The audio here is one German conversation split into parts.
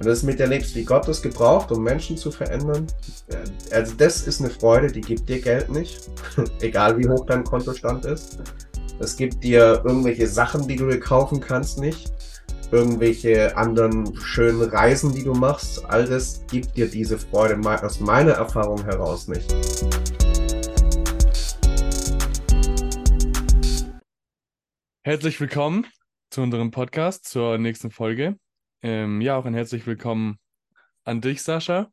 wenn du es miterlebst, wie Gott es gebraucht, um Menschen zu verändern, äh, also das ist eine Freude, die gibt dir Geld nicht, egal wie hoch dein Kontostand ist. Es gibt dir irgendwelche Sachen, die du dir kaufen kannst, nicht. Irgendwelche anderen schönen Reisen, die du machst. All das gibt dir diese Freude aus meiner Erfahrung heraus nicht. Herzlich willkommen zu unserem Podcast, zur nächsten Folge. Ähm, ja, auch ein herzlich willkommen an dich, Sascha.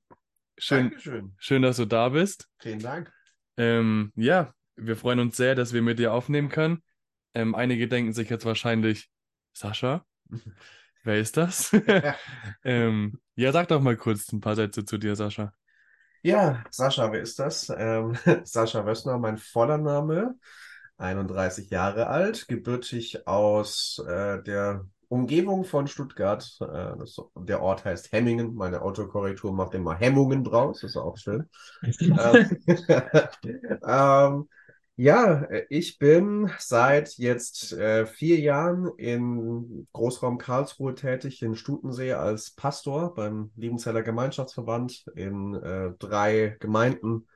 Schön, Dankeschön. schön, dass du da bist. Vielen Dank. Ähm, ja, wir freuen uns sehr, dass wir mit dir aufnehmen können. Ähm, einige denken sich jetzt wahrscheinlich, Sascha, wer ist das? ähm, ja, sag doch mal kurz ein paar Sätze zu dir, Sascha. Ja, Sascha, wer ist das? Ähm, Sascha Wössner, mein voller Name, 31 Jahre alt, gebürtig aus äh, der Umgebung von Stuttgart. Äh, das, der Ort heißt Hemmingen. Meine Autokorrektur macht immer Hemmungen draus, das ist auch schön. ähm, ähm, ja, ich bin seit jetzt äh, vier Jahren in Großraum Karlsruhe tätig, in Stutensee als Pastor beim Liebenzeller Gemeinschaftsverband in äh, drei Gemeinden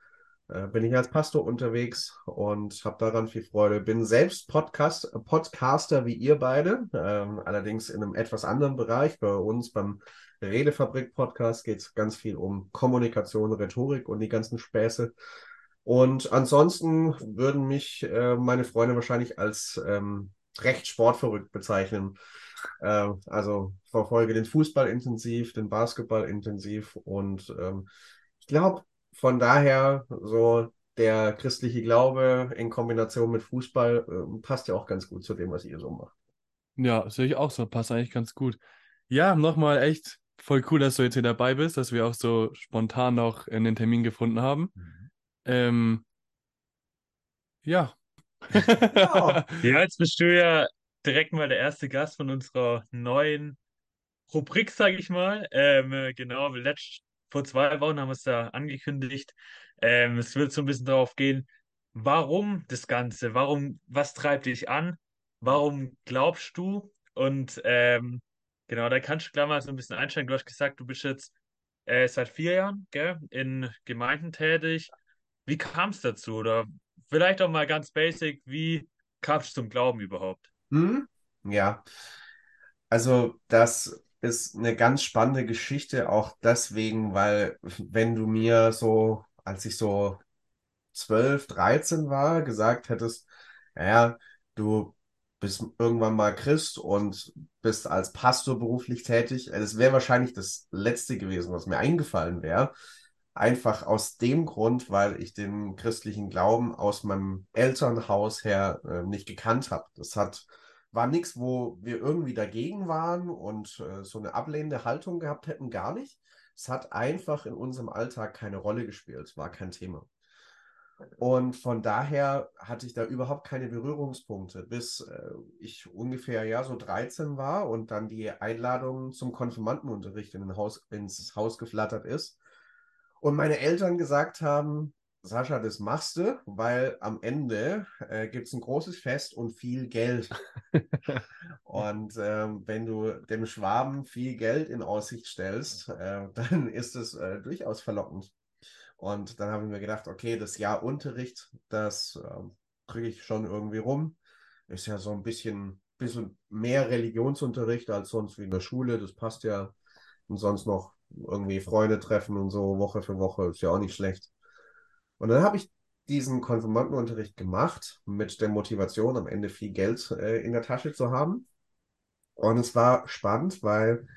bin ich als Pastor unterwegs und habe daran viel Freude. Bin selbst Podcast, Podcaster wie ihr beide, ähm, allerdings in einem etwas anderen Bereich. Bei uns beim Redefabrik Podcast geht es ganz viel um Kommunikation, Rhetorik und die ganzen Späße. Und ansonsten würden mich äh, meine Freunde wahrscheinlich als ähm, recht sportverrückt bezeichnen. Äh, also verfolge den Fußball intensiv, den Basketball intensiv und ähm, ich glaube, von daher so der christliche Glaube in Kombination mit Fußball äh, passt ja auch ganz gut zu dem, was ihr so macht. Ja, sehe ich auch so, passt eigentlich ganz gut. Ja, nochmal echt voll cool, dass du jetzt hier dabei bist, dass wir auch so spontan noch einen Termin gefunden haben. Mhm. Ähm, ja. ja. ja, jetzt bist du ja direkt mal der erste Gast von unserer neuen Rubrik, sage ich mal. Ähm, genau, letzt, vor zwei Wochen haben wir es da angekündigt. Ähm, es wird so ein bisschen darauf gehen, warum das Ganze, warum, was treibt dich an, warum glaubst du? Und ähm, genau, da kannst du gleich mal so ein bisschen einsteigen. Du hast gesagt, du bist jetzt äh, seit vier Jahren gell, in Gemeinden tätig. Wie kam es dazu? Oder vielleicht auch mal ganz basic, wie kamst du zum Glauben überhaupt? Hm? Ja, also das ist eine ganz spannende Geschichte, auch deswegen, weil wenn du mir so, als ich so 12, 13 war, gesagt hättest, naja, du bist irgendwann mal Christ und bist als Pastor beruflich tätig, das wäre wahrscheinlich das Letzte gewesen, was mir eingefallen wäre. Einfach aus dem Grund, weil ich den christlichen Glauben aus meinem Elternhaus her äh, nicht gekannt habe. Das hat, war nichts, wo wir irgendwie dagegen waren und äh, so eine ablehnende Haltung gehabt hätten, gar nicht. Es hat einfach in unserem Alltag keine Rolle gespielt, war kein Thema. Und von daher hatte ich da überhaupt keine Berührungspunkte, bis äh, ich ungefähr ja so 13 war und dann die Einladung zum Konfirmandenunterricht in Haus, ins Haus geflattert ist und meine Eltern gesagt haben, Sascha, das machst du, weil am Ende äh, gibt es ein großes Fest und viel Geld. und ähm, wenn du dem Schwaben viel Geld in Aussicht stellst, äh, dann ist es äh, durchaus verlockend. Und dann habe ich mir gedacht, okay, das Jahr Unterricht, das ähm, kriege ich schon irgendwie rum. Ist ja so ein bisschen, bisschen mehr Religionsunterricht als sonst wie in der Schule, das passt ja. Und sonst noch irgendwie Freunde treffen und so Woche für Woche, ist ja auch nicht schlecht. Und dann habe ich diesen Konfirmandenunterricht gemacht mit der Motivation, am Ende viel Geld äh, in der Tasche zu haben. Und es war spannend, weil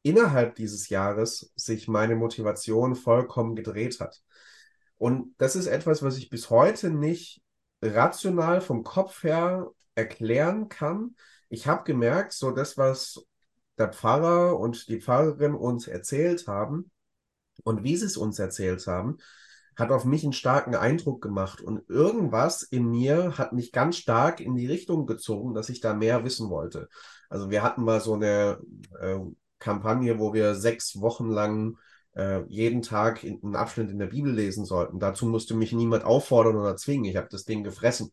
innerhalb dieses Jahres sich meine Motivation vollkommen gedreht hat. Und das ist etwas, was ich bis heute nicht rational vom Kopf her erklären kann. Ich habe gemerkt, so das, was der Pfarrer und die Pfarrerin uns erzählt haben und wie sie es uns erzählt haben, hat auf mich einen starken Eindruck gemacht. Und irgendwas in mir hat mich ganz stark in die Richtung gezogen, dass ich da mehr wissen wollte. Also wir hatten mal so eine äh, Kampagne, wo wir sechs Wochen lang äh, jeden Tag in, einen Abschnitt in der Bibel lesen sollten. Dazu musste mich niemand auffordern oder zwingen. Ich habe das Ding gefressen.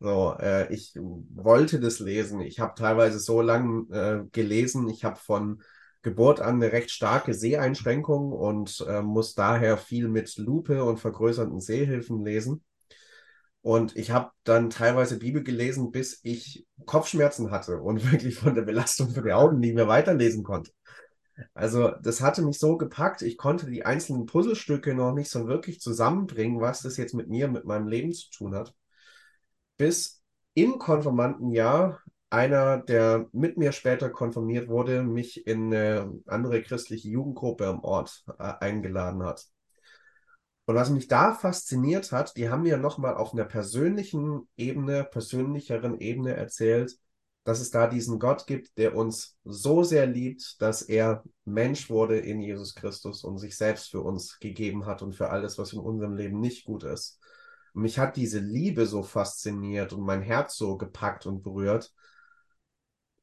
So, äh, ich wollte das lesen. Ich habe teilweise so lange äh, gelesen. Ich habe von Geburt an eine recht starke Seheinschränkung und äh, muss daher viel mit Lupe und vergrößerten Sehhilfen lesen. Und ich habe dann teilweise Bibel gelesen, bis ich Kopfschmerzen hatte und wirklich von der Belastung für die Augen nicht mehr weiterlesen konnte. Also das hatte mich so gepackt, ich konnte die einzelnen Puzzlestücke noch nicht so wirklich zusammenbringen, was das jetzt mit mir, mit meinem Leben zu tun hat. Bis im Konformantenjahr einer, der mit mir später konfirmiert wurde, mich in eine andere christliche Jugendgruppe am Ort äh, eingeladen hat. Und was mich da fasziniert hat, die haben mir nochmal auf einer persönlichen Ebene, persönlicheren Ebene erzählt, dass es da diesen Gott gibt, der uns so sehr liebt, dass er Mensch wurde in Jesus Christus und sich selbst für uns gegeben hat und für alles, was in unserem Leben nicht gut ist. Und mich hat diese Liebe so fasziniert und mein Herz so gepackt und berührt.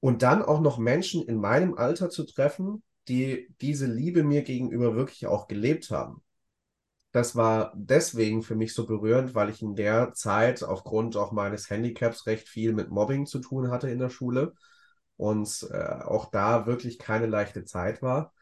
Und dann auch noch Menschen in meinem Alter zu treffen, die diese Liebe mir gegenüber wirklich auch gelebt haben das war deswegen für mich so berührend, weil ich in der Zeit aufgrund auch meines Handicaps recht viel mit Mobbing zu tun hatte in der Schule und äh, auch da wirklich keine leichte Zeit war.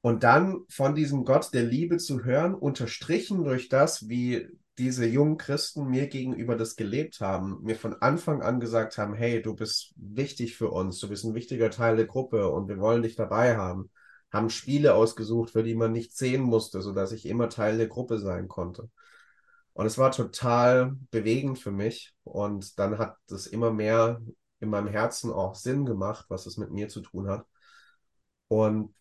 Und dann von diesem Gott der Liebe zu hören, unterstrichen durch das, wie diese jungen Christen mir gegenüber das gelebt haben, mir von Anfang an gesagt haben, hey, du bist wichtig für uns, du bist ein wichtiger Teil der Gruppe und wir wollen dich dabei haben haben Spiele ausgesucht, für die man nicht sehen musste, sodass ich immer Teil der Gruppe sein konnte. Und es war total bewegend für mich. Und dann hat es immer mehr in meinem Herzen auch Sinn gemacht, was es mit mir zu tun hat. Und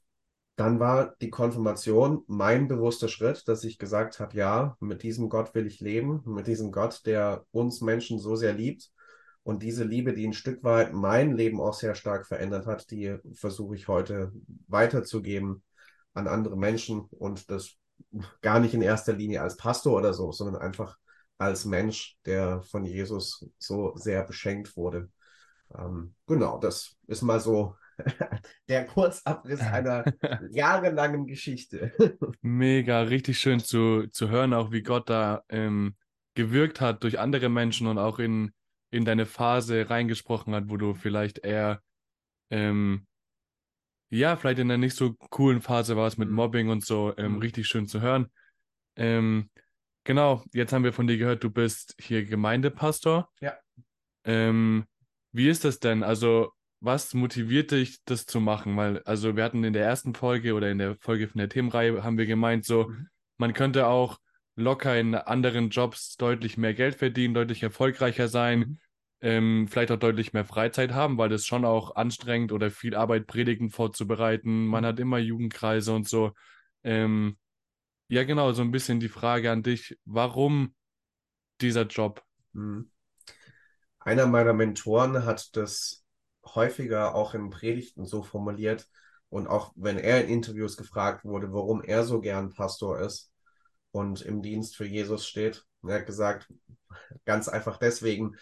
dann war die Konfirmation mein bewusster Schritt, dass ich gesagt habe, ja, mit diesem Gott will ich leben, mit diesem Gott, der uns Menschen so sehr liebt und diese Liebe, die ein Stück weit mein Leben auch sehr stark verändert hat, die versuche ich heute weiterzugeben an andere Menschen und das gar nicht in erster Linie als Pastor oder so, sondern einfach als Mensch, der von Jesus so sehr beschenkt wurde. Ähm, genau, das ist mal so der Kurzabriss einer jahrelangen Geschichte. Mega, richtig schön zu, zu hören, auch wie Gott da ähm, gewirkt hat durch andere Menschen und auch in in deine Phase reingesprochen hat, wo du vielleicht eher, ähm, ja, vielleicht in einer nicht so coolen Phase warst mit mhm. Mobbing und so, ähm, mhm. richtig schön zu hören. Ähm, genau, jetzt haben wir von dir gehört, du bist hier Gemeindepastor. Ja. Ähm, wie ist das denn? Also, was motiviert dich, das zu machen? Weil, also, wir hatten in der ersten Folge oder in der Folge von der Themenreihe, haben wir gemeint, so, mhm. man könnte auch locker in anderen Jobs deutlich mehr Geld verdienen, deutlich erfolgreicher sein, mhm. ähm, vielleicht auch deutlich mehr Freizeit haben, weil das schon auch anstrengend oder viel Arbeit, Predigten vorzubereiten. Man mhm. hat immer Jugendkreise und so. Ähm, ja, genau, so ein bisschen die Frage an dich, warum dieser Job? Mhm. Einer meiner Mentoren hat das häufiger auch in Predigten so formuliert und auch wenn er in Interviews gefragt wurde, warum er so gern Pastor ist, und im Dienst für Jesus steht. Er hat gesagt, ganz einfach deswegen,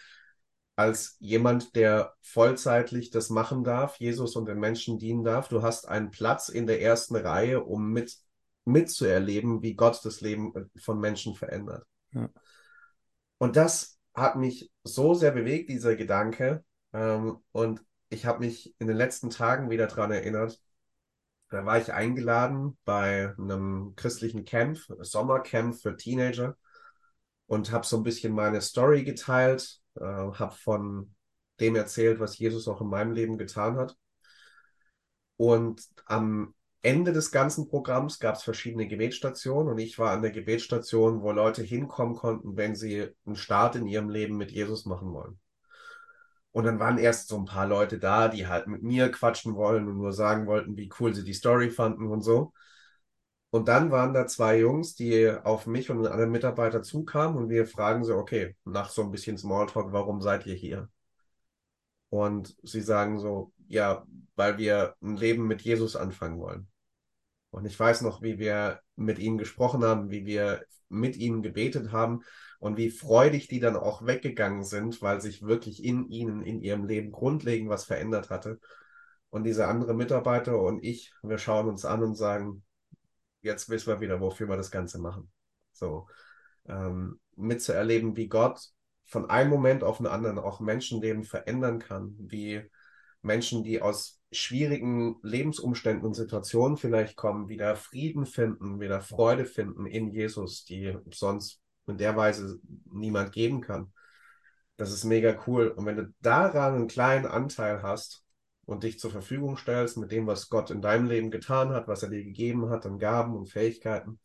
als jemand, der vollzeitlich das machen darf, Jesus und den Menschen dienen darf, du hast einen Platz in der ersten Reihe, um mit, mitzuerleben, wie Gott das Leben von Menschen verändert. Ja. Und das hat mich so sehr bewegt, dieser Gedanke. Ähm, und ich habe mich in den letzten Tagen wieder daran erinnert, da war ich eingeladen bei einem christlichen Camp, Sommercamp für Teenager und habe so ein bisschen meine Story geteilt, äh, habe von dem erzählt, was Jesus auch in meinem Leben getan hat. Und am Ende des ganzen Programms gab es verschiedene Gebetsstationen und ich war an der Gebetsstation, wo Leute hinkommen konnten, wenn sie einen Start in ihrem Leben mit Jesus machen wollen. Und dann waren erst so ein paar Leute da, die halt mit mir quatschen wollen und nur sagen wollten, wie cool sie die Story fanden und so. Und dann waren da zwei Jungs, die auf mich und einen anderen Mitarbeiter zukamen und wir fragen so, okay, nach so ein bisschen Smalltalk, warum seid ihr hier? Und sie sagen so, ja, weil wir ein Leben mit Jesus anfangen wollen. Und ich weiß noch, wie wir mit ihnen gesprochen haben, wie wir mit ihnen gebetet haben und wie freudig die dann auch weggegangen sind, weil sich wirklich in ihnen, in ihrem Leben grundlegend was verändert hatte. Und diese andere Mitarbeiter und ich, wir schauen uns an und sagen, jetzt wissen wir wieder, wofür wir das Ganze machen. So, ähm, mitzuerleben, wie Gott von einem Moment auf den anderen auch Menschenleben verändern kann, wie Menschen, die aus schwierigen Lebensumständen und Situationen vielleicht kommen, wieder Frieden finden, wieder Freude finden in Jesus, die sonst in der Weise niemand geben kann. Das ist mega cool. Und wenn du daran einen kleinen Anteil hast und dich zur Verfügung stellst mit dem, was Gott in deinem Leben getan hat, was er dir gegeben hat an Gaben und Fähigkeiten,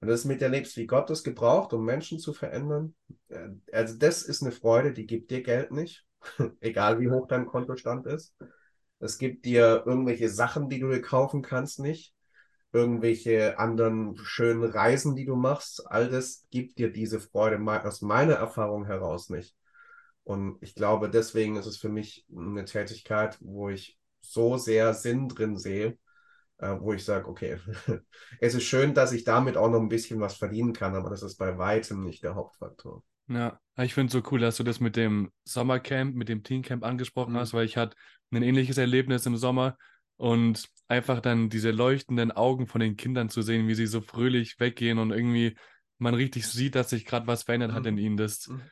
du es miterlebst, wie Gott es gebraucht, um Menschen zu verändern, äh, also das ist eine Freude, die gibt dir Geld nicht, egal wie hoch dein Kontostand ist. Es gibt dir irgendwelche Sachen, die du dir kaufen kannst, nicht. Irgendwelche anderen schönen Reisen, die du machst. All das gibt dir diese Freude aus meiner Erfahrung heraus nicht. Und ich glaube, deswegen ist es für mich eine Tätigkeit, wo ich so sehr Sinn drin sehe, äh, wo ich sage, okay, es ist schön, dass ich damit auch noch ein bisschen was verdienen kann, aber das ist bei weitem nicht der Hauptfaktor. Ja, ich finde es so cool, dass du das mit dem Sommercamp, mit dem Teencamp angesprochen mhm. hast, weil ich hatte ein ähnliches Erlebnis im Sommer und einfach dann diese leuchtenden Augen von den Kindern zu sehen, wie sie so fröhlich weggehen und irgendwie man richtig sieht, dass sich gerade was verändert mhm. hat in ihnen. Das, mhm.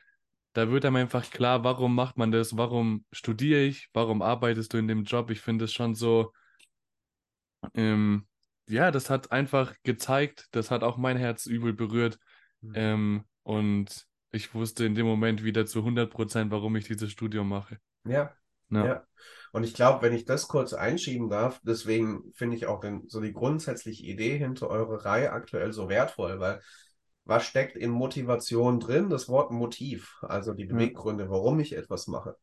Da wird einem einfach klar, warum macht man das, warum studiere ich, warum arbeitest du in dem Job. Ich finde es schon so, ähm, ja, das hat einfach gezeigt, das hat auch mein Herz übel berührt. Mhm. Ähm, und ich wusste in dem Moment wieder zu 100 Prozent, warum ich dieses Studium mache. Ja. Ja. ja. Und ich glaube, wenn ich das kurz einschieben darf, deswegen finde ich auch den, so die grundsätzliche Idee hinter eurer Reihe aktuell so wertvoll, weil was steckt in Motivation drin? Das Wort Motiv, also die Beweggründe, warum ich etwas mache.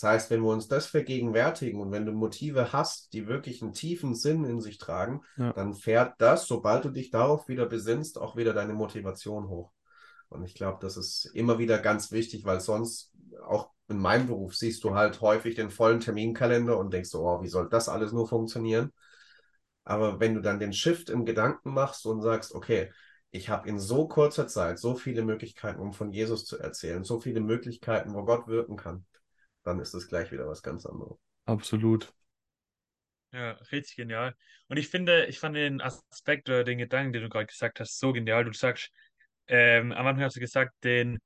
Das heißt, wenn wir uns das vergegenwärtigen und wenn du Motive hast, die wirklich einen tiefen Sinn in sich tragen, ja. dann fährt das, sobald du dich darauf wieder besinnst, auch wieder deine Motivation hoch. Und ich glaube, das ist immer wieder ganz wichtig, weil sonst auch in meinem Beruf siehst du halt häufig den vollen Terminkalender und denkst so, oh, wie soll das alles nur funktionieren? Aber wenn du dann den Shift im Gedanken machst und sagst, okay, ich habe in so kurzer Zeit so viele Möglichkeiten, um von Jesus zu erzählen, so viele Möglichkeiten, wo Gott wirken kann, dann ist es gleich wieder was ganz anderes. Absolut. Ja, richtig genial. Und ich finde, ich fand den Aspekt oder den Gedanken, den du gerade gesagt hast, so genial. Du sagst, ähm, am Anfang hast du gesagt, den,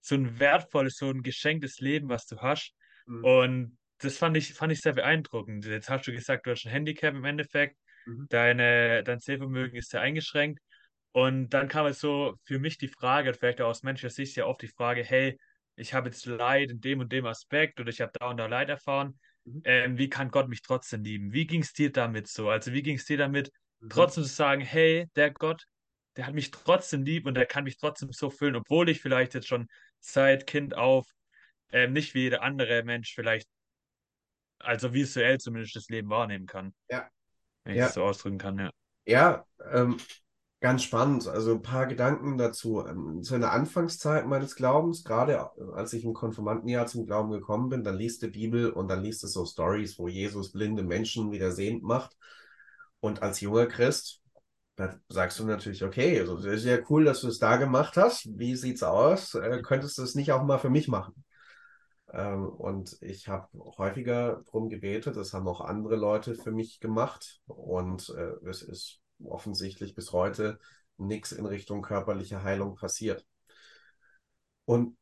so ein wertvolles, so ein geschenktes Leben, was du hast. Mhm. Und das fand ich, fand ich sehr beeindruckend. Jetzt hast du gesagt, du hast ein Handicap im Endeffekt, mhm. deine, dein Sehvermögen ist sehr eingeschränkt. Und dann kam es so für mich die Frage, vielleicht auch aus menschlicher Sicht ja oft die Frage, hey, ich habe jetzt Leid in dem und dem Aspekt oder ich habe da und da Leid erfahren. Mhm. Ähm, wie kann Gott mich trotzdem lieben? Wie ging es dir damit so? Also wie ging es dir damit, mhm. trotzdem zu sagen, hey, der Gott, der hat mich trotzdem lieb und der kann mich trotzdem so füllen, obwohl ich vielleicht jetzt schon seit Kind auf ähm, nicht wie jeder andere Mensch vielleicht, also visuell zumindest das Leben wahrnehmen kann. Ja. Wenn ich ja. das so ausdrücken kann, ja. Ja, ähm, ganz spannend. Also ein paar Gedanken dazu. Ähm, zu einer Anfangszeit meines Glaubens, gerade als ich im Konfirmandenjahr zum Glauben gekommen bin, dann liest die Bibel und dann liest es so Stories, wo Jesus blinde Menschen wieder sehend macht. Und als junger Christ da sagst du natürlich, okay, also ja cool, dass du es da gemacht hast. Wie sieht's aus? Äh, könntest du es nicht auch mal für mich machen? Ähm, und ich habe häufiger darum gebetet, das haben auch andere Leute für mich gemacht. Und äh, es ist offensichtlich bis heute nichts in Richtung körperliche Heilung passiert. Und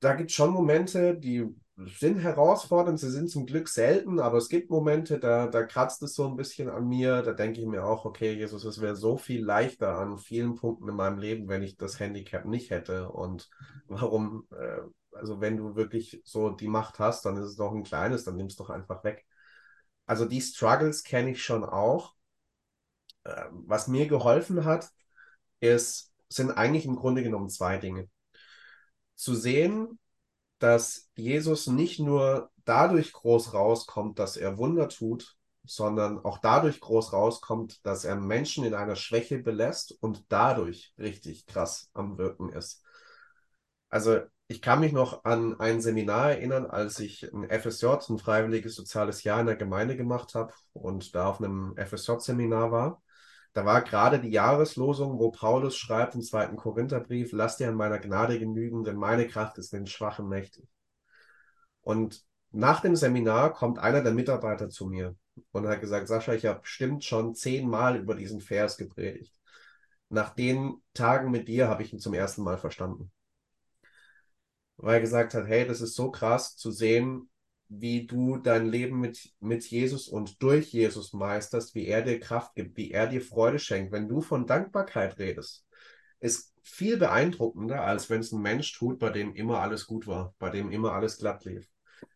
da gibt es schon Momente, die sind herausfordernd, sie sind zum Glück selten, aber es gibt Momente, da, da kratzt es so ein bisschen an mir. Da denke ich mir auch, okay, Jesus, es wäre so viel leichter an vielen Punkten in meinem Leben, wenn ich das Handicap nicht hätte. Und warum, äh, also wenn du wirklich so die Macht hast, dann ist es doch ein kleines, dann nimmst du doch einfach weg. Also die Struggles kenne ich schon auch. Äh, was mir geholfen hat, ist, sind eigentlich im Grunde genommen zwei Dinge. Zu sehen, dass Jesus nicht nur dadurch groß rauskommt, dass er Wunder tut, sondern auch dadurch groß rauskommt, dass er Menschen in einer Schwäche belässt und dadurch richtig krass am Wirken ist. Also ich kann mich noch an ein Seminar erinnern, als ich ein FSJ, ein freiwilliges soziales Jahr in der Gemeinde gemacht habe und da auf einem FSJ-Seminar war. Da war gerade die Jahreslosung, wo Paulus schreibt im zweiten Korintherbrief, lass dir an meiner Gnade genügen, denn meine Kraft ist den Schwachen mächtig. Und nach dem Seminar kommt einer der Mitarbeiter zu mir und hat gesagt, Sascha, ich habe bestimmt schon zehnmal über diesen Vers gepredigt. Nach den Tagen mit dir habe ich ihn zum ersten Mal verstanden. Weil er gesagt hat, hey, das ist so krass zu sehen, wie du dein Leben mit, mit Jesus und durch Jesus meisterst, wie er dir Kraft gibt, wie er dir Freude schenkt. Wenn du von Dankbarkeit redest, ist viel beeindruckender, als wenn es ein Mensch tut, bei dem immer alles gut war, bei dem immer alles glatt lief.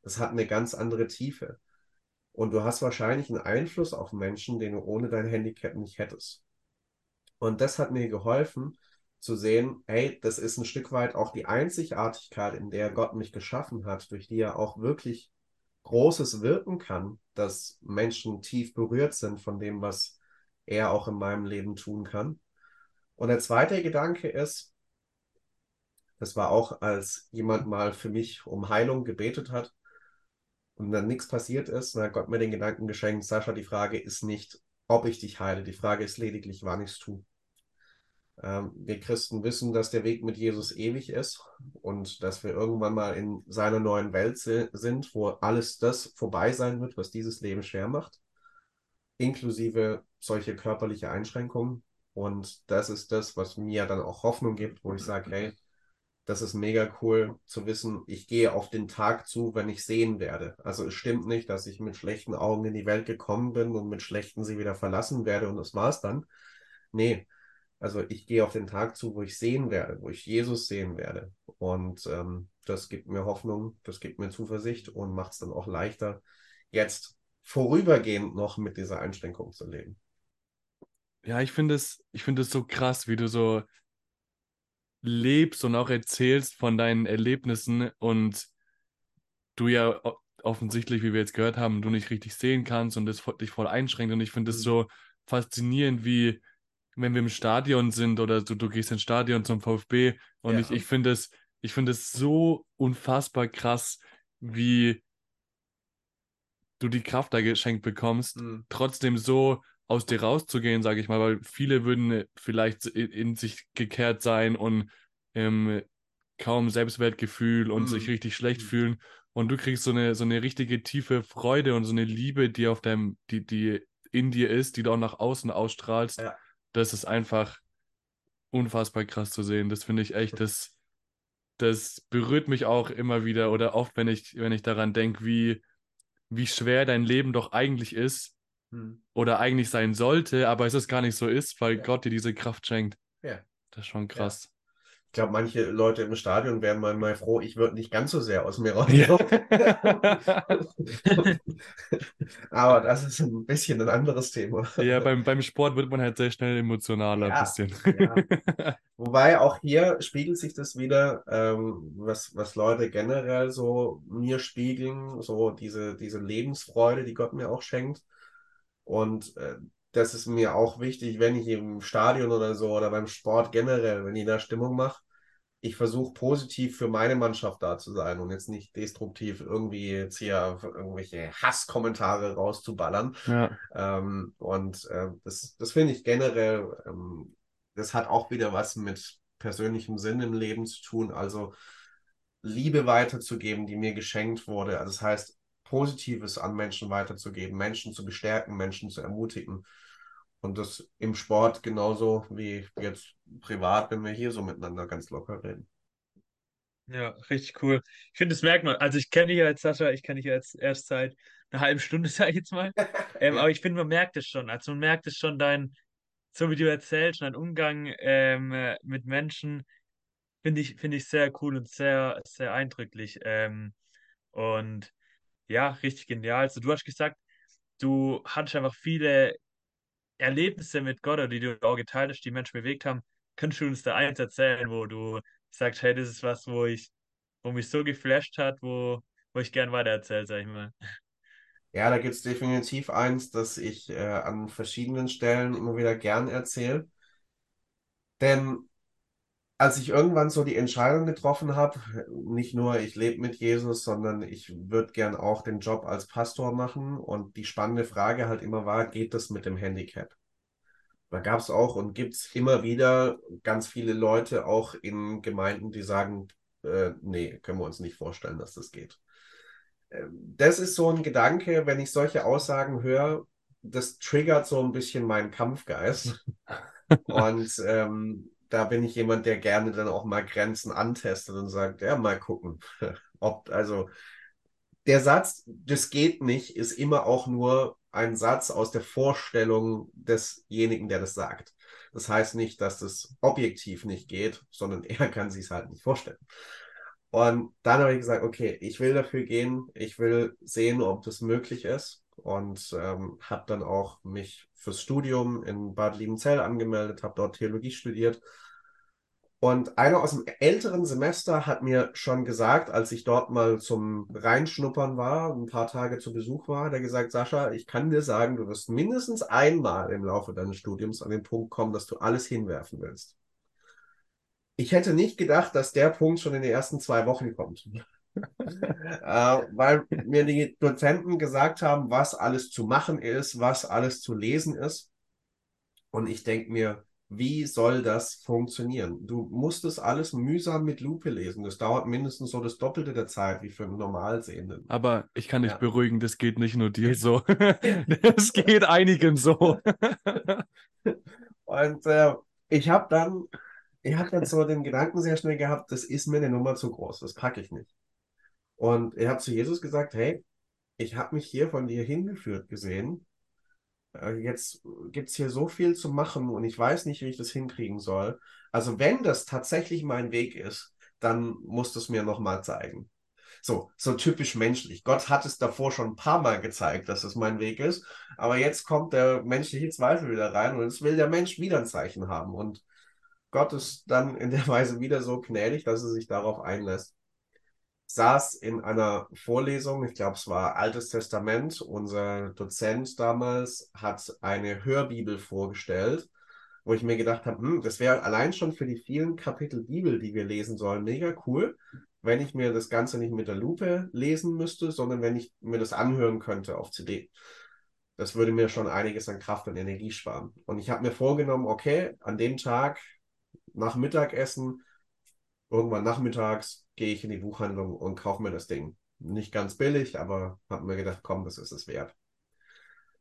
Das hat eine ganz andere Tiefe. Und du hast wahrscheinlich einen Einfluss auf Menschen, den du ohne dein Handicap nicht hättest. Und das hat mir geholfen zu sehen, hey, das ist ein Stück weit auch die Einzigartigkeit, in der Gott mich geschaffen hat, durch die er auch wirklich Großes wirken kann, dass Menschen tief berührt sind von dem, was er auch in meinem Leben tun kann. Und der zweite Gedanke ist, das war auch, als jemand mal für mich um Heilung gebetet hat und dann nichts passiert ist, dann hat Gott mir den Gedanken geschenkt, Sascha, die Frage ist nicht, ob ich dich heile, die Frage ist lediglich, wann ich es tue. Ähm, wir Christen wissen, dass der Weg mit Jesus ewig ist und dass wir irgendwann mal in seiner neuen Welt sind, wo alles das vorbei sein wird, was dieses Leben schwer macht, inklusive solche körperliche Einschränkungen. Und das ist das, was mir dann auch Hoffnung gibt, wo ich sage, hey, das ist mega cool zu wissen, ich gehe auf den Tag zu, wenn ich sehen werde. Also es stimmt nicht, dass ich mit schlechten Augen in die Welt gekommen bin und mit schlechten sie wieder verlassen werde und das war's dann. Nee, also ich gehe auf den Tag zu, wo ich sehen werde, wo ich Jesus sehen werde. Und ähm, das gibt mir Hoffnung, das gibt mir Zuversicht und macht es dann auch leichter, jetzt vorübergehend noch mit dieser Einschränkung zu leben. Ja, ich finde es, ich finde es so krass, wie du so lebst und auch erzählst von deinen Erlebnissen und du ja offensichtlich, wie wir jetzt gehört haben, du nicht richtig sehen kannst und das dich voll einschränkt. Und ich finde es mhm. so faszinierend, wie wenn wir im Stadion sind oder du, du gehst ins Stadion zum VfB und ja. ich, ich finde es, ich finde es so unfassbar krass, wie du die Kraft da geschenkt bekommst, mhm. trotzdem so aus dir rauszugehen, sage ich mal, weil viele würden vielleicht in, sich gekehrt sein und ähm, kaum Selbstwertgefühl und mhm. sich richtig schlecht mhm. fühlen. Und du kriegst so eine, so eine richtige tiefe Freude und so eine Liebe, die auf deinem, die, die in dir ist, die du auch nach außen ausstrahlst. Ja das ist einfach unfassbar krass zu sehen. Das finde ich echt, das, das berührt mich auch immer wieder oder oft, wenn ich, wenn ich daran denke, wie, wie schwer dein Leben doch eigentlich ist hm. oder eigentlich sein sollte, aber es ist gar nicht so ist, weil ja. Gott dir diese Kraft schenkt. Ja. Das ist schon krass. Ich glaube, manche Leute im Stadion wären mal, mal froh, ich würde nicht ganz so sehr aus mir rauskommen. Ja. Aber das ist ein bisschen ein anderes Thema. Ja, beim, beim Sport wird man halt sehr schnell emotionaler ja, bisschen. Ja. Wobei auch hier spiegelt sich das wieder, ähm, was, was Leute generell so mir spiegeln, so diese, diese Lebensfreude, die Gott mir auch schenkt. Und äh, das ist mir auch wichtig, wenn ich im Stadion oder so oder beim Sport generell, wenn ich da Stimmung mache, ich versuche positiv für meine Mannschaft da zu sein und jetzt nicht destruktiv irgendwie jetzt hier irgendwelche Hasskommentare rauszuballern. Ja. Ähm, und äh, das, das finde ich generell, ähm, das hat auch wieder was mit persönlichem Sinn im Leben zu tun. Also Liebe weiterzugeben, die mir geschenkt wurde. Also das heißt, Positives an Menschen weiterzugeben, Menschen zu bestärken, Menschen zu ermutigen. Und das im Sport genauso wie jetzt privat, wenn wir hier so miteinander ganz locker reden. Ja, richtig cool. Ich finde, das merkt man. Also ich kenne dich ja jetzt, Sascha, ich kenne dich ja jetzt erst seit einer halben Stunde, sage ich jetzt mal. Ähm, aber ich finde, man merkt es schon. Also man merkt es schon, dein, so wie du erzählst, dein Umgang ähm, mit Menschen, finde ich, finde ich sehr cool und sehr, sehr eindrücklich. Ähm, und ja, richtig genial. Also du hast gesagt, du hattest einfach viele Erlebnisse mit Gott, die du auch geteilt hast, die Menschen bewegt haben. Könntest du uns da eins erzählen, wo du sagst, hey, das ist was, wo ich, wo mich so geflasht hat, wo, wo ich gern weitererzähle, sag ich mal. Ja, da gibt es definitiv eins, das ich äh, an verschiedenen Stellen immer wieder gern erzähle. Denn als ich irgendwann so die Entscheidung getroffen habe, nicht nur ich lebe mit Jesus, sondern ich würde gern auch den Job als Pastor machen. Und die spannende Frage halt immer war, geht das mit dem Handicap? Da gab es auch und gibt es immer wieder ganz viele Leute auch in Gemeinden, die sagen, äh, nee, können wir uns nicht vorstellen, dass das geht. Ähm, das ist so ein Gedanke, wenn ich solche Aussagen höre, das triggert so ein bisschen meinen Kampfgeist. und ähm, da bin ich jemand, der gerne dann auch mal Grenzen antestet und sagt, ja, mal gucken. Ob, also der Satz, das geht nicht, ist immer auch nur ein Satz aus der Vorstellung desjenigen, der das sagt. Das heißt nicht, dass das objektiv nicht geht, sondern er kann sich es halt nicht vorstellen. Und dann habe ich gesagt, okay, ich will dafür gehen, ich will sehen, ob das möglich ist und ähm, habe dann auch mich fürs Studium in Bad Liebenzell angemeldet, habe dort Theologie studiert. Und einer aus dem älteren Semester hat mir schon gesagt, als ich dort mal zum Reinschnuppern war, ein paar Tage zu Besuch war, hat er gesagt, Sascha, ich kann dir sagen, du wirst mindestens einmal im Laufe deines Studiums an den Punkt kommen, dass du alles hinwerfen willst. Ich hätte nicht gedacht, dass der Punkt schon in den ersten zwei Wochen kommt. Äh, weil mir die Dozenten gesagt haben, was alles zu machen ist, was alles zu lesen ist. Und ich denke mir, wie soll das funktionieren? Du musst es alles mühsam mit Lupe lesen. Das dauert mindestens so das Doppelte der Zeit wie für einen Normalsehenden. Aber ich kann dich ja. beruhigen, das geht nicht nur dir so. das geht einigen so. Und äh, ich habe dann, ich habe dann so den Gedanken sehr schnell gehabt, das ist mir eine Nummer zu groß, das packe ich nicht. Und ich habe zu Jesus gesagt, hey, ich habe mich hier von dir hingeführt gesehen äh, jetzt gibt es hier so viel zu machen und ich weiß nicht, wie ich das hinkriegen soll. Also wenn das tatsächlich mein Weg ist, dann musst du es mir nochmal zeigen. So, so typisch menschlich. Gott hat es davor schon ein paar Mal gezeigt, dass es mein Weg ist, aber jetzt kommt der menschliche Zweifel wieder rein und jetzt will der Mensch wieder ein Zeichen haben und Gott ist dann in der Weise wieder so gnädig, dass er sich darauf einlässt saß in einer Vorlesung, ich glaube, es war Altes Testament. Unser Dozent damals hat eine Hörbibel vorgestellt, wo ich mir gedacht habe, hm, das wäre allein schon für die vielen Kapitel Bibel, die wir lesen sollen, mega cool, wenn ich mir das Ganze nicht mit der Lupe lesen müsste, sondern wenn ich mir das anhören könnte auf CD. Das würde mir schon einiges an Kraft und Energie sparen. Und ich habe mir vorgenommen, okay, an dem Tag nach Mittagessen, irgendwann nachmittags, gehe ich in die Buchhandlung und kaufe mir das Ding. Nicht ganz billig, aber habe mir gedacht, komm, das ist es wert.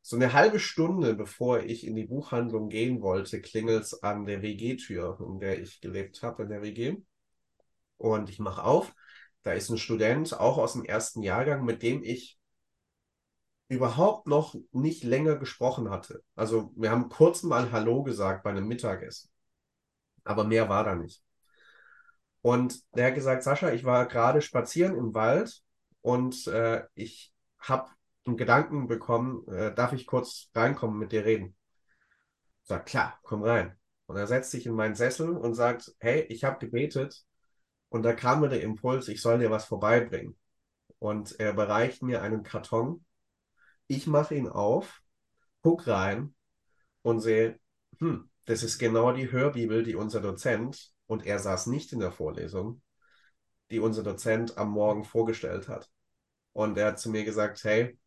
So eine halbe Stunde bevor ich in die Buchhandlung gehen wollte, klingelt es an der WG-Tür, in der ich gelebt habe, in der WG. Und ich mache auf. Da ist ein Student, auch aus dem ersten Jahrgang, mit dem ich überhaupt noch nicht länger gesprochen hatte. Also wir haben kurz mal Hallo gesagt bei einem Mittagessen. Aber mehr war da nicht. Und der hat gesagt, Sascha, ich war gerade spazieren im Wald und äh, ich habe einen Gedanken bekommen, äh, darf ich kurz reinkommen mit dir reden? Sagt, klar, komm rein. Und er setzt sich in meinen Sessel und sagt, hey, ich habe gebetet und da kam mir der Impuls, ich soll dir was vorbeibringen. Und er bereicht mir einen Karton. Ich mache ihn auf, guck rein und sehe, hm, das ist genau die Hörbibel, die unser Dozent und er saß nicht in der Vorlesung, die unser Dozent am Morgen vorgestellt hat. Und er hat zu mir gesagt, hey,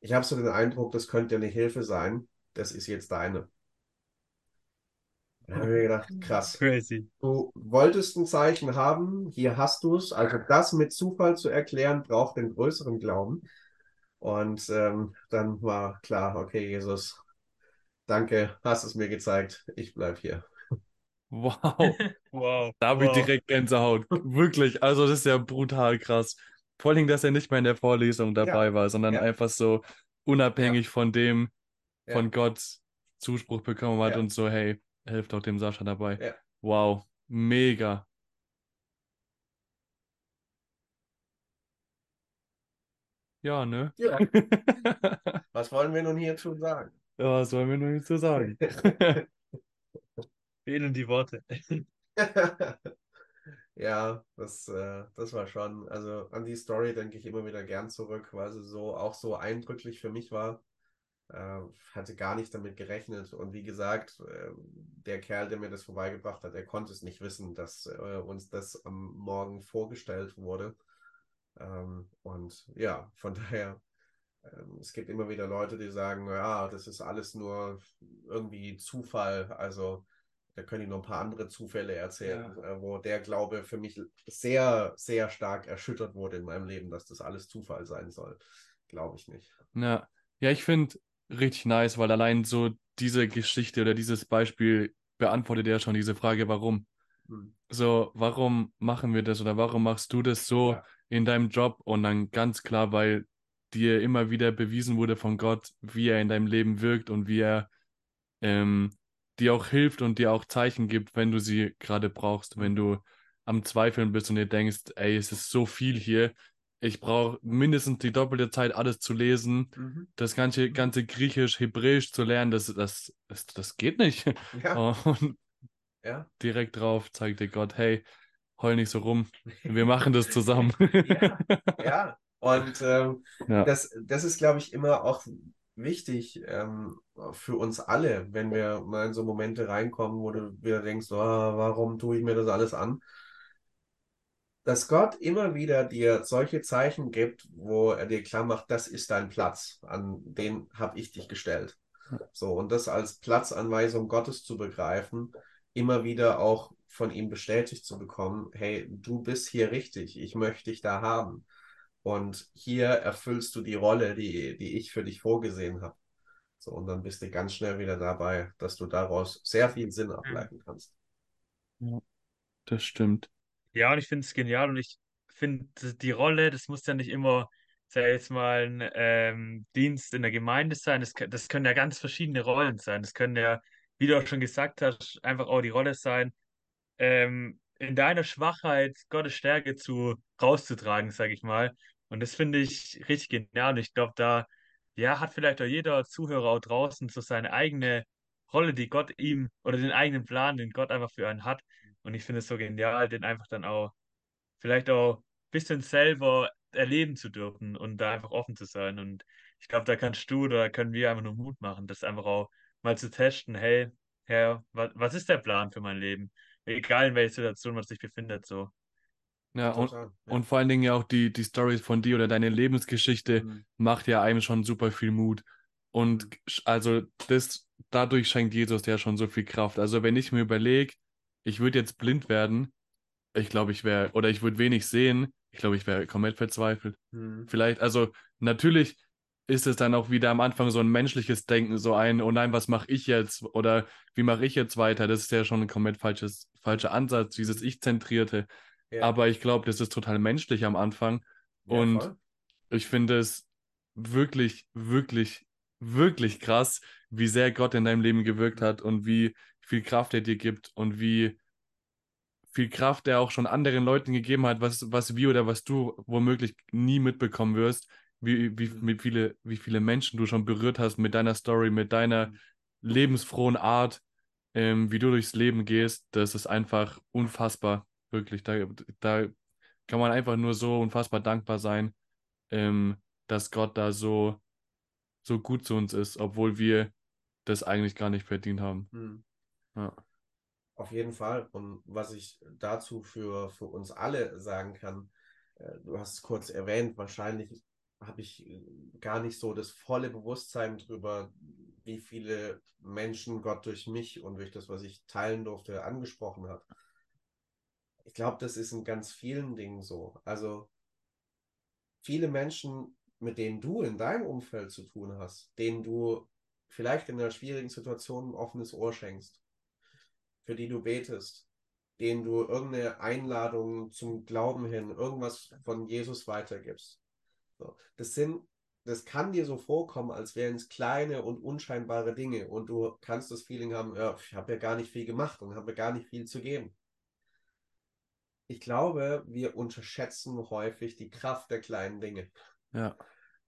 ich habe so den Eindruck, das könnte eine Hilfe sein, das ist jetzt deine. Da habe ich mir gedacht, krass. Crazy. Du wolltest ein Zeichen haben, hier hast du es. Also das mit Zufall zu erklären, braucht den größeren Glauben. Und ähm, dann war klar, okay, Jesus, danke, hast es mir gezeigt, ich bleibe hier. Wow. Wow. Da habe ich wow. direkt Gänsehaut. Wirklich. Also, das ist ja brutal krass. Vor allem, dass er nicht mehr in der Vorlesung dabei war, sondern Ja. einfach so unabhängig von dem, Ja. von Gott Zuspruch bekommen hat Ja. und so, hey, helft doch dem Sascha dabei. Ja. Wow. Mega. Ja, ne? Ja. Was wollen wir nun hierzu sagen? Ja, was sollen wir nur hierzu sagen? Fehlen die Worte. Ja, das, äh, das war schon, also an die Story denke ich immer wieder gern zurück, weil sie so auch so eindrücklich für mich war. Äh, hatte gar nicht damit gerechnet. Und wie gesagt, äh, der Kerl, der mir das vorbeigebracht hat, er konnte es nicht wissen, dass äh, uns das am Morgen vorgestellt wurde. Ähm, und ja, von daher, ähm, es gibt immer wieder Leute, die sagen, ja, das ist alles nur irgendwie Zufall. Also da können ich noch ein paar andere Zufälle erzählen, äh, wo der Glaube für mich sehr, sehr stark erschüttert wurde in meinem Leben, dass das alles Zufall sein soll. Glaube ich nicht. Ja, ja, ich finde richtig nice, weil allein so diese Geschichte oder dieses Beispiel beantwortet ja schon diese Frage, warum. Hm. So, warum machen wir das oder warum machst du das so Ja. in deinem Job und dann ganz klar, weil dir immer wieder bewiesen wurde von Gott, wie er in deinem Leben wirkt und wie er ähm, dir auch hilft und dir auch Zeichen gibt, wenn du sie gerade brauchst, wenn du am Zweifeln bist und dir denkst, ey, es ist so viel hier, ich brauche mindestens die doppelte Zeit, alles zu lesen, Mhm. das ganze, ganze Griechisch, Hebräisch zu lernen, das, das, das, das geht nicht. Ja, Und ja. direkt drauf zeigt dir Gott, hey, heul nicht so rum, wir machen das zusammen. Ja, ja. Und ähm, das, das ist, glaube ich, immer auch wichtig ähm, für uns alle, wenn wir mal in so Momente reinkommen, wo du wieder denkst, oh, warum tue ich mir das alles an? Dass Gott immer wieder dir solche Zeichen gibt, wo er dir klar macht, das ist dein Platz, an den habe ich dich gestellt. So, und das als Platzanweisung Gottes zu begreifen, immer wieder auch von ihm bestätigt zu bekommen, hey, du bist hier richtig, ich möchte dich da haben. Und hier erfüllst du die Rolle, die, die ich für dich vorgesehen habe. So, und dann bist du ganz schnell wieder dabei, dass du daraus sehr viel Sinn ableiten kannst. Das stimmt. Ja, und ich finde es genial und ich finde die Rolle, das muss ja nicht immer, sei jetzt mal ein ähm, Dienst in der Gemeinde sein, das, kann- das können ja ganz verschiedene Rollen sein. Das können ja, wie du auch schon gesagt hast, einfach auch die Rolle sein, ähm, in deiner Schwachheit Gottes Stärke zu rauszutragen, sage ich mal. Und das finde ich richtig genial. Und ich glaube, da ja, hat vielleicht auch jeder Zuhörer auch draußen so seine eigene Rolle, die Gott ihm oder den eigenen Plan, den Gott einfach für einen hat. Und ich finde es so genial, den einfach dann auch vielleicht auch ein bisschen selber erleben zu dürfen und da einfach offen zu sein. Und ich glaube, da kannst du oder können wir einfach nur Mut machen, das einfach auch mal zu testen. Hey, Herr, was, was ist der Plan für mein Leben? Egal in welcher Situation man sich befindet, so. Ja, und. Ja. und vor allen Dingen ja auch die, die Stories von dir oder deine Lebensgeschichte Mhm. macht ja einem schon super viel Mut. Und sch- also das, dadurch schenkt Jesus ja schon so viel Kraft. Also wenn ich mir überlege, ich würde jetzt blind werden, ich glaube, ich wäre, oder ich würde wenig sehen, ich glaube, ich wäre komplett verzweifelt. Mhm. Vielleicht, also natürlich ist es dann auch wieder am Anfang so ein menschliches Denken, so ein, oh nein, was mache ich jetzt? Oder wie mache ich jetzt weiter? Das ist ja schon ein komplett falsches, falscher Ansatz, dieses Ich-Zentrierte. Ja. Aber ich glaube, das ist total menschlich am Anfang. Ja, Und voll. ich finde es wirklich, wirklich, wirklich krass, wie sehr Gott in deinem Leben gewirkt hat und wie viel Kraft er dir gibt und wie viel Kraft er auch schon anderen Leuten gegeben hat, was, was wir oder was du womöglich nie mitbekommen wirst, wie, wie, wie viele, wie viele Menschen du schon berührt hast mit deiner Story, mit deiner lebensfrohen Art, ähm, wie du durchs Leben gehst. Das ist einfach unfassbar, wirklich. Da, da kann man einfach nur so unfassbar dankbar sein, ähm, dass Gott da so, so gut zu uns ist, obwohl wir das eigentlich gar nicht verdient haben. Mhm. Ja. Auf jeden Fall. Und was ich dazu für, für uns alle sagen kann, äh, du hast es kurz erwähnt, wahrscheinlich habe ich äh, gar nicht so das volle Bewusstsein darüber, wie viele Menschen Gott durch mich und durch das, was ich teilen durfte, angesprochen hat. Ich glaube, das ist in ganz vielen Dingen so. Also viele Menschen, mit denen du in deinem Umfeld zu tun hast, denen du vielleicht in einer schwierigen Situation ein offenes Ohr schenkst, für die du betest, denen du irgendeine Einladung zum Glauben hin, irgendwas von Jesus weitergibst. So. Das sind, das kann dir so vorkommen, als wären es kleine und unscheinbare Dinge und du kannst das Feeling haben, ja, ich habe ja gar nicht viel gemacht und habe gar nicht viel zu geben. Ich glaube, wir unterschätzen häufig die Kraft der kleinen Dinge. Ja.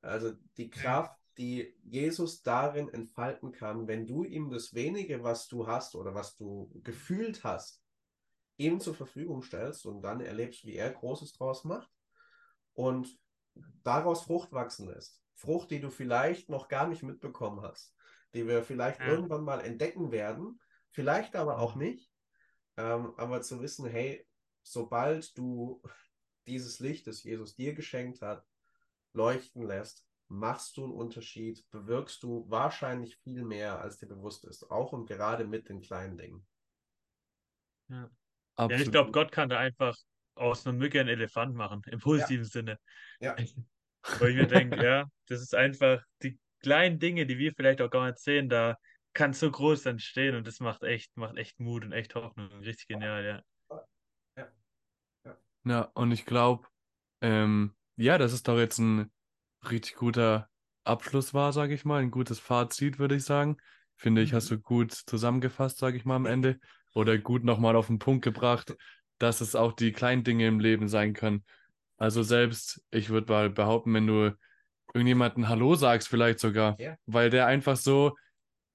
Also die Kraft, die Jesus darin entfalten kann, wenn du ihm das wenige, was du hast oder was du gefühlt hast, ihm zur Verfügung stellst und dann erlebst, wie er Großes draus macht und daraus Frucht wachsen lässt. Frucht, die du vielleicht noch gar nicht mitbekommen hast, die wir vielleicht Ja. irgendwann mal entdecken werden, vielleicht aber auch nicht. Ähm, aber zu wissen, hey, sobald du dieses Licht, das Jesus dir geschenkt hat, leuchten lässt, machst du einen Unterschied, bewirkst du wahrscheinlich viel mehr, als dir bewusst ist. Auch und gerade mit den kleinen Dingen. Ja, ja ich glaube, Gott kann da einfach aus einer Mücke einen Elefant machen, im positiven Sinne. Ja, Wo ich mir denke, ja, das ist einfach die kleinen Dinge, die wir vielleicht auch gar nicht sehen, da kann so groß entstehen und das macht echt, macht echt Mut und echt Hoffnung. Richtig genial, ja. Ja, und ich glaube, Ähm, ja, das ist doch jetzt ein richtig guter Abschluss war, sage ich mal, ein gutes Fazit, würde ich sagen. Finde ich, hast Mhm. du gut zusammengefasst, sage ich mal am Ende. Oder gut nochmal auf den Punkt gebracht, dass es auch die kleinen Dinge im Leben sein können. Also selbst, ich würde mal behaupten, wenn du irgendjemanden Hallo sagst, vielleicht sogar, Ja. weil der einfach so,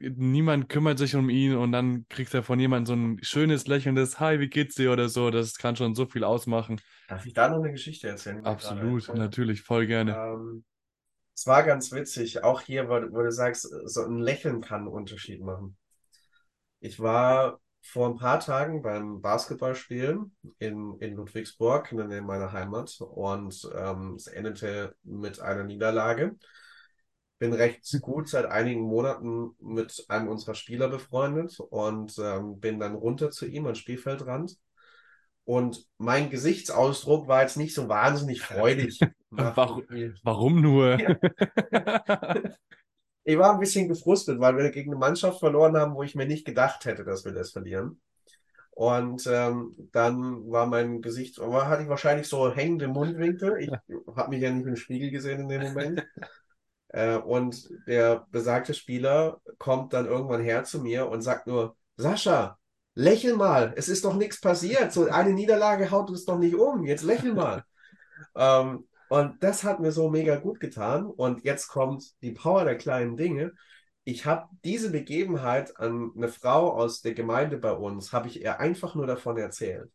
niemand kümmert sich um ihn und dann kriegt er von jemandem so ein schönes, lächelndes Hi, wie geht's dir oder so. Das kann schon so viel ausmachen. Darf ich da noch eine Geschichte erzählen? Absolut, natürlich, voll gerne. Ähm, es war ganz witzig, auch hier, wo, wo du sagst, so ein Lächeln kann einen Unterschied machen. Ich war vor ein paar Tagen beim Basketballspielen in, in Ludwigsburg, in der Nähe meiner Heimat, und ähm, es endete mit einer Niederlage. Bin recht gut seit einigen Monaten mit einem unserer Spieler befreundet und ähm, bin dann runter zu ihm ans Spielfeldrand. Und mein Gesichtsausdruck war jetzt nicht so wahnsinnig freudig. Warum, warum nur? Ich war ein bisschen gefrustet, weil wir gegen eine Mannschaft verloren haben, wo ich mir nicht gedacht hätte, dass wir das verlieren. Und ähm, dann war mein Gesicht, aber hatte ich wahrscheinlich so hängende Mundwinkel. Ich habe mich ja nicht im Spiegel gesehen in dem Moment. Äh, und der besagte Spieler kommt dann irgendwann her zu mir und sagt nur, Sascha, lächel mal, es ist doch nichts passiert. So eine Niederlage haut uns doch nicht um. Jetzt lächel mal. Ähm, und das hat mir so mega gut getan. Und jetzt kommt die Power der kleinen Dinge. Ich habe diese Begebenheit an eine Frau aus der Gemeinde bei uns, habe ich ihr einfach nur davon erzählt.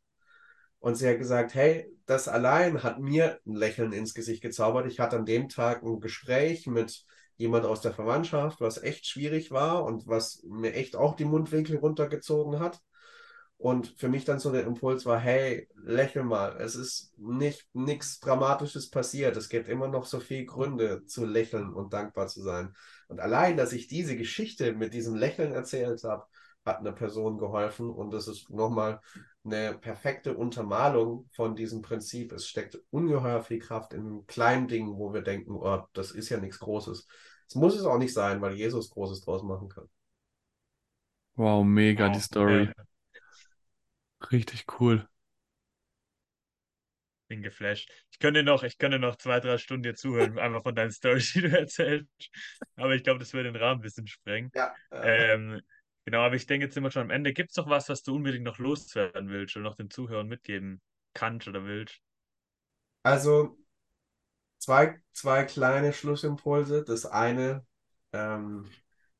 Und sie hat gesagt, hey, das allein hat mir ein Lächeln ins Gesicht gezaubert. Ich hatte an dem Tag ein Gespräch mit jemand aus der Verwandtschaft, was echt schwierig war und was mir echt auch die Mundwinkel runtergezogen hat. Und für mich dann so der Impuls war, hey, lächel mal, es ist nicht nichts Dramatisches passiert. Es gibt immer noch so viele Gründe zu lächeln und dankbar zu sein. Und allein, dass ich diese Geschichte mit diesem Lächeln erzählt habe, hat einer Person geholfen. Und das ist nochmal eine perfekte Untermalung von diesem Prinzip. Es steckt ungeheuer viel Kraft in kleinen Dingen, wo wir denken, oh, das ist ja nichts Großes. Es muss es auch nicht sein, weil Jesus Großes draus machen kann. Wow, mega die Wow. Story. Ja, Richtig cool. bin geflasht. Ich könnte noch, ich könnte noch zwei, drei Stunden dir zuhören, einfach von deinen Storys, die du erzählst. Aber ich glaube, das würde den Rahmen ein bisschen sprengen. Ja, äh, Ähm, genau, aber ich denke, jetzt sind wir schon am Ende. Gibt es noch was, was du unbedingt noch loswerden willst oder noch den Zuhörern mitgeben kannst oder willst? also zwei, zwei kleine Schlussimpulse. Das eine, ähm,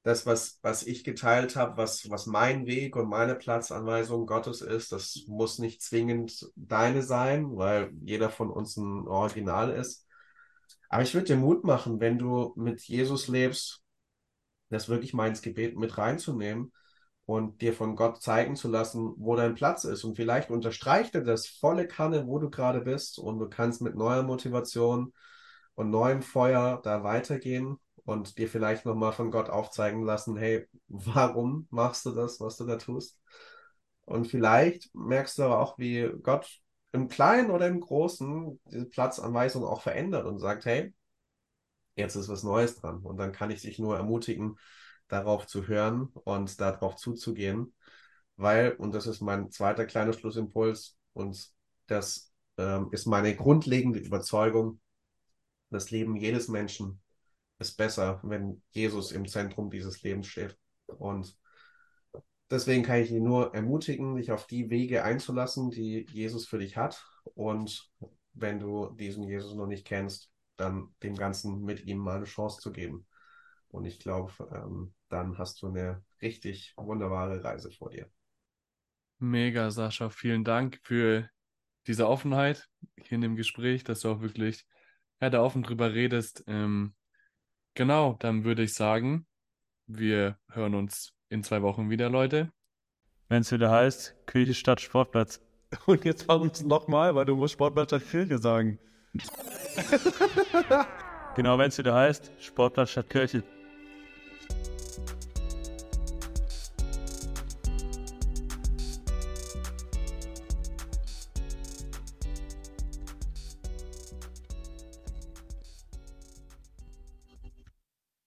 das, was, was ich geteilt habe, was, was mein Weg und meine Platzanweisung Gottes ist, das muss nicht zwingend deine sein, weil jeder von uns ein Original ist. Aber ich würde dir Mut machen, wenn du mit Jesus lebst, das wirklich mal ins Gebet mit reinzunehmen und dir von Gott zeigen zu lassen, wo dein Platz ist. Und vielleicht unterstreicht er das volle Kanne, wo du gerade bist und du kannst mit neuer Motivation und neuem Feuer da weitergehen und dir vielleicht nochmal von Gott aufzeigen lassen, hey, warum machst du das, was du da tust? Und vielleicht merkst du aber auch, wie Gott im Kleinen oder im Großen diese Platzanweisung auch verändert und sagt, hey, jetzt ist was Neues dran. Und dann kann ich dich nur ermutigen, darauf zu hören und darauf zuzugehen, weil, und das ist mein zweiter kleiner Schlussimpuls, und das ähm, ist meine grundlegende Überzeugung, das Leben jedes Menschen ist besser, wenn Jesus im Zentrum dieses Lebens steht. Und deswegen kann ich dich nur ermutigen, dich auf die Wege einzulassen, die Jesus für dich hat. Und wenn du diesen Jesus noch nicht kennst, dann dem Ganzen mit ihm mal eine Chance zu geben. Und ich glaube, ähm, dann hast du eine richtig wunderbare Reise vor dir. Mega, Sascha. Vielen Dank für diese Offenheit hier in dem Gespräch, dass du auch wirklich ja, da offen drüber redest. Ähm, genau, dann würde ich sagen, wir hören uns in zwei Wochen wieder, Leute. Wenn es wieder heißt, Kirche statt Sportplatz. Und jetzt wir es nochmal, weil du musst Sportplatz statt Kirche sagen. Genau, wenn es wieder heißt, Sportplatz statt Kirche.